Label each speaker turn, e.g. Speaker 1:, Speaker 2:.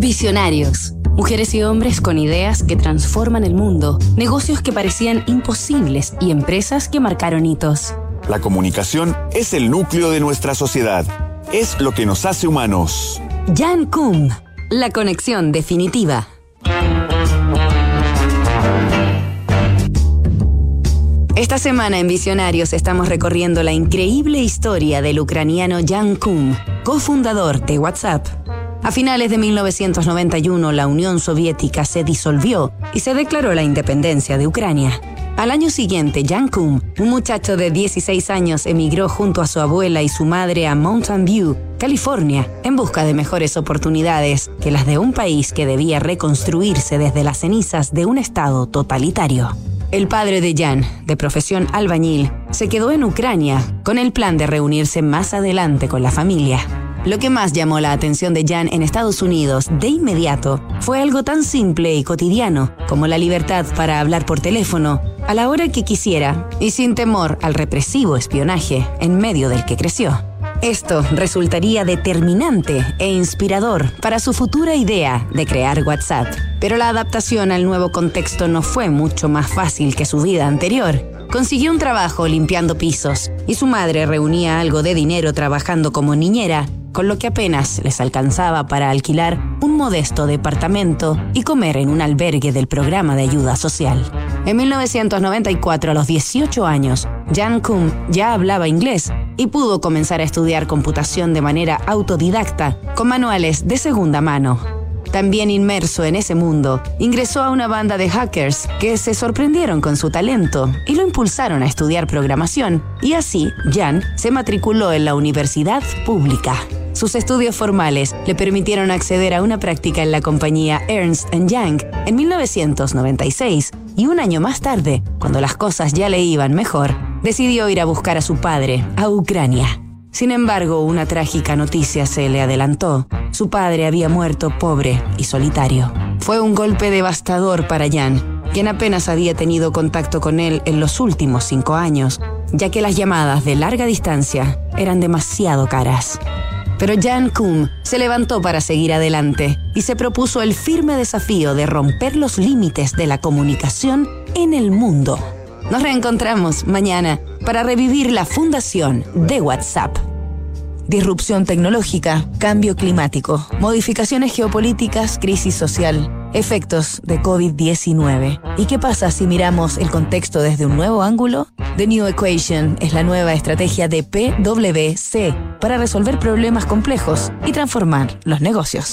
Speaker 1: Visionarios. Mujeres y hombres con ideas que transforman el mundo, negocios que parecían imposibles y empresas que marcaron hitos.
Speaker 2: La comunicación es el núcleo de nuestra sociedad. Es lo que nos hace humanos.
Speaker 1: Jan Kum, la conexión definitiva. Esta semana en Visionarios estamos recorriendo la increíble historia del ucraniano Jan Kum, cofundador de WhatsApp. A finales de 1991 la Unión Soviética se disolvió y se declaró la independencia de Ucrania. Al año siguiente, Jan Kum, un muchacho de 16 años, emigró junto a su abuela y su madre a Mountain View, California, en busca de mejores oportunidades que las de un país que debía reconstruirse desde las cenizas de un Estado totalitario. El padre de Jan, de profesión albañil, se quedó en Ucrania con el plan de reunirse más adelante con la familia. Lo que más llamó la atención de Jan en Estados Unidos de inmediato fue algo tan simple y cotidiano como la libertad para hablar por teléfono a la hora que quisiera y sin temor al represivo espionaje en medio del que creció. Esto resultaría determinante e inspirador para su futura idea de crear WhatsApp. Pero la adaptación al nuevo contexto no fue mucho más fácil que su vida anterior. Consiguió un trabajo limpiando pisos y su madre reunía algo de dinero trabajando como niñera, con lo que apenas les alcanzaba para alquilar un modesto departamento y comer en un albergue del programa de ayuda social. En 1994, a los 18 años, Jan Kum ya hablaba inglés y pudo comenzar a estudiar computación de manera autodidacta, con manuales de segunda mano. También inmerso en ese mundo, ingresó a una banda de hackers que se sorprendieron con su talento y lo impulsaron a estudiar programación, y así Jan se matriculó en la universidad pública. Sus estudios formales le permitieron acceder a una práctica en la compañía Ernst Young en 1996 y un año más tarde, cuando las cosas ya le iban mejor, decidió ir a buscar a su padre a Ucrania. Sin embargo, una trágica noticia se le adelantó. Su padre había muerto pobre y solitario. Fue un golpe devastador para Jan, quien apenas había tenido contacto con él en los últimos cinco años, ya que las llamadas de larga distancia eran demasiado caras. Pero Jan Kum se levantó para seguir adelante y se propuso el firme desafío de romper los límites de la comunicación en el mundo. Nos reencontramos mañana para revivir la fundación de WhatsApp. Disrupción tecnológica, cambio climático, modificaciones geopolíticas, crisis social, Efectos de COVID-19. ¿Y qué pasa si miramos el contexto desde un nuevo ángulo? The New Equation es la nueva estrategia de PwC para resolver problemas complejos y transformar los negocios.